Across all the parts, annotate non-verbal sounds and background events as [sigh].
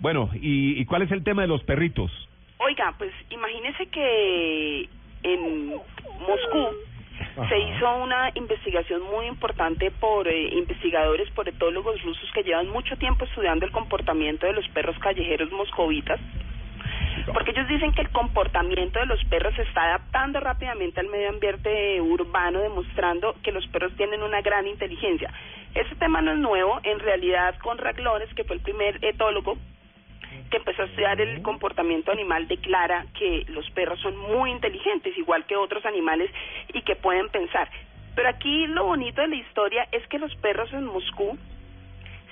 Bueno, ¿y, ¿y cuál es el tema de los perritos? Oiga, pues imagínese que en Moscú se hizo una investigación muy importante por eh, investigadores, por etólogos rusos que llevan mucho tiempo estudiando el comportamiento de los perros callejeros moscovitas, porque ellos dicen que el comportamiento de los perros se está adaptando rápidamente al medio ambiente urbano, demostrando que los perros tienen una gran inteligencia. Este tema no es nuevo, en realidad con Raglones, que fue el primer etólogo que empezó a estudiar el comportamiento animal declara que los perros son muy inteligentes, igual que otros animales, y que pueden pensar. Pero aquí lo bonito de la historia es que los perros en Moscú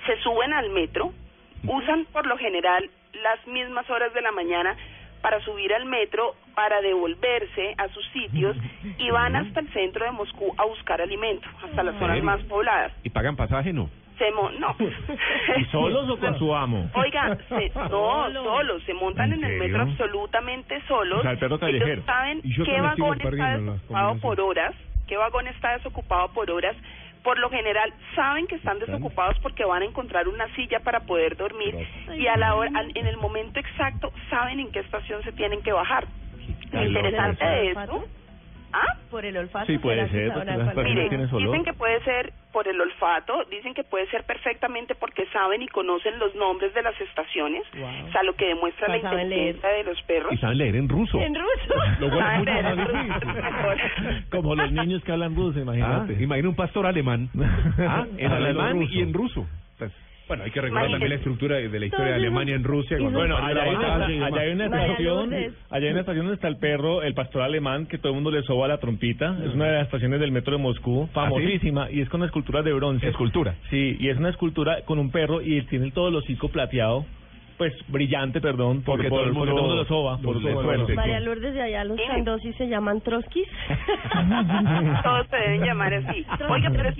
se suben al metro, usan por lo general las mismas horas de la mañana para subir al metro, para devolverse a sus sitios y [laughs] van hasta el centro de Moscú a buscar alimento, hasta las zonas más pobladas. ¿Y pagan pasaje no? Se mo no. [laughs] ¿Y solos o con su amo? Oiga, se, no, solos, se montan en, ¿En el metro absolutamente solos. O sea, el perro callejero. Ellos saben Y qué vagón está desocupado por horas, qué vagón está desocupado por horas. Por lo general saben que están desocupados porque van a encontrar una silla para poder dormir y a la hora, en el momento exacto saben en qué estación se tienen que bajar. Lo interesante de esto, ¿ah? Por el olfato. Sí, puede ¿será que ser, Mire, dicen que puede ser por el olfato, dicen que puede ser perfectamente porque saben y conocen los nombres de las estaciones, Wow. o sea, lo que demuestra la inteligencia de los perros. Y saben leer en ruso. En ruso. [laughs] Lo bueno mucho más difícil. ruso. [laughs] Como los niños que hablan ruso, Ah, imagínate. imagina un pastor alemán. [laughs] Ah, en alemán ruso. y en ruso. Pues, Bueno, hay que recordar también la estructura de la historia de Alemania en Rusia. cuando Bueno, allá hay, una, allá hay estación, allá hay una estación donde está el perro, el pastor alemán, que todo el mundo le soba la trompita. Es una de las estaciones del metro de Moscú, famosísima, y es con una escultura de bronce. Escultura. Sí, y es una escultura con un perro y tiene todo el hocico plateado, pues brillante, perdón, por, Porque por- todo el mundo lo soba. por suerte. sí. María Lourdes de allá, los Sí. candosis se llaman troskis. [laughs] Todos se deben llamar así. Oiga, pero es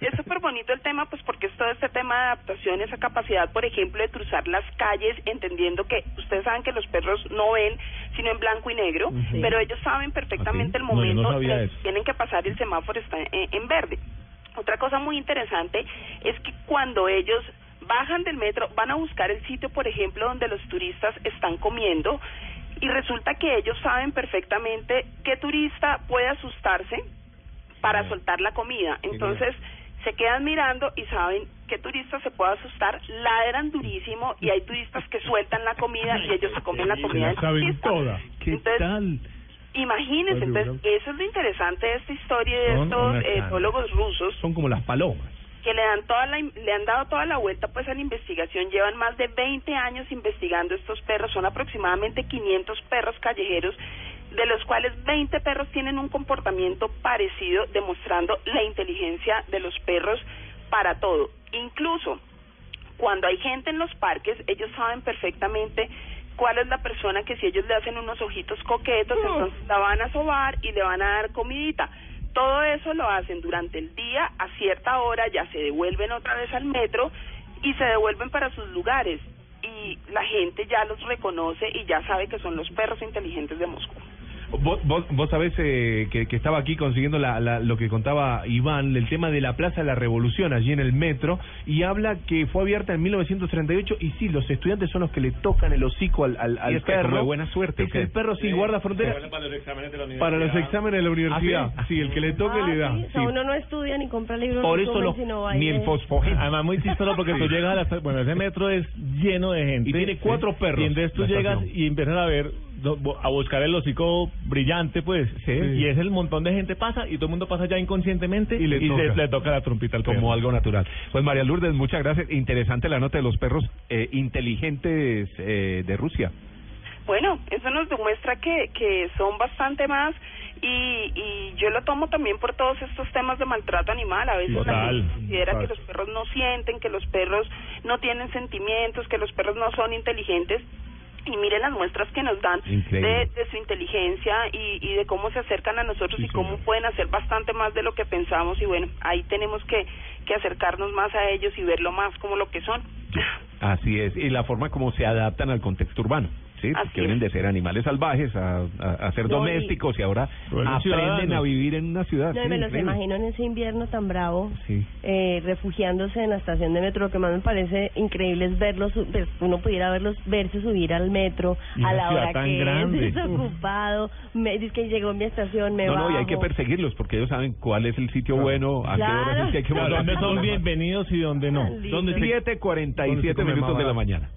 es súper bonito el tema, pues porque es todo este tema de adaptación, esa capacidad, por ejemplo, de cruzar las calles, entendiendo que ustedes saben que los perros no ven, sino en blanco y negro, Sí. pero ellos saben perfectamente ¿Ah, el? No, no momento eso. que tienen que pasar el semáforo está en, en verde. Otra cosa muy interesante es que cuando ellos bajan del metro, van a buscar el sitio, por ejemplo, donde los turistas están comiendo y resulta que ellos saben perfectamente qué turista puede asustarse para soltar la comida. Entonces, se quedan mirando y saben qué turista se puede asustar, ladran durísimo y hay turistas que sueltan la comida y ellos se comen la comida del saben turista. toda. ¿Qué Entonces, tal? Imagínense, entonces, eso es lo interesante de esta historia de estos eh, etólogos rusos Son como las palomas. que le dan toda la, le han dado toda la vuelta pues a la investigación, llevan más de 20 años investigando estos perros, son aproximadamente 500 perros callejeros, de los cuales 20 perros tienen un comportamiento parecido, demostrando la inteligencia de los perros para todo. Incluso cuando hay gente en los parques, ellos saben perfectamente cuál es la persona que si ellos le hacen unos ojitos coquetos, entonces la van a sobar y le van a dar comidita. Todo eso lo hacen durante el día, a cierta hora ya se devuelven otra vez al metro y se devuelven para sus lugares. Y la gente ya los reconoce y ya sabe que son los perros inteligentes de Moscú. Vos, vos, vos sabés eh, que, que estaba aquí consiguiendo la, la- lo que contaba Iván, el tema de la Plaza de la Revolución allí en el metro, y habla que fue abierta en 1938, y sí, los estudiantes son los que le tocan el hocico al, al, al Y es que perro. como de buena suerte, Es el perro sí guarda frontera Para los exámenes de la universidad. para los exámenes de la universidad. ¿Ah, sí? el que le toque Ah, le da. sí, o sea, sí. uno no estudia ni compra libros, Por ni eso ni lee. fosfogéneo. Además, muy chistoso porque tú llegas a la bueno, ese metro es lleno de gente. Y tiene cuatro perros, Y entonces tú llegas y empiezan a ver, a buscar el hocico brillante, pues. Sí. Y es el montón de gente pasa y todo el mundo pasa ya inconscientemente Y le toca. le toca la trompita al perro. como algo natural. Pues María Lourdes, muchas gracias. Interesante la nota de los perros eh, inteligentes eh, de Rusia. Bueno, eso nos demuestra que, que son bastante más y, y yo lo tomo también por todos estos temas de maltrato animal. A veces la gente considera total. que los perros no sienten, que los perros no tienen sentimientos, que los perros no son inteligentes. Y miren las muestras que nos dan de su inteligencia y, y de cómo se acercan a nosotros y cómo pueden hacer bastante más de lo que pensamos. Y bueno, ahí tenemos que, que acercarnos más a ellos y verlo más como lo que son. Así es. Y la forma como se adaptan al contexto urbano. Sí. ¿sí? Así que vienen de ser animales salvajes a, a, a ser No, domésticos y ahora aprenden ciudadanos. a vivir en una ciudad. No, sí, me los increíble. imagino en ese invierno tan bravo, Sí. eh, refugiándose en la estación de metro. Lo que más me parece increíble es verlos, pues, uno pudiera verlos, verse subir al metro Y a la hora tan que grande. es [laughs] desocupado. Me dice que llegó mi estación, me No, no, y hay que bajo. perseguirlos porque ellos saben cuál es el sitio bueno, a qué hora es que hay que. ¿Dónde son bienvenidos y dónde no? Lindo. Son 7.47 ¿Dónde se come minutos de la mañana.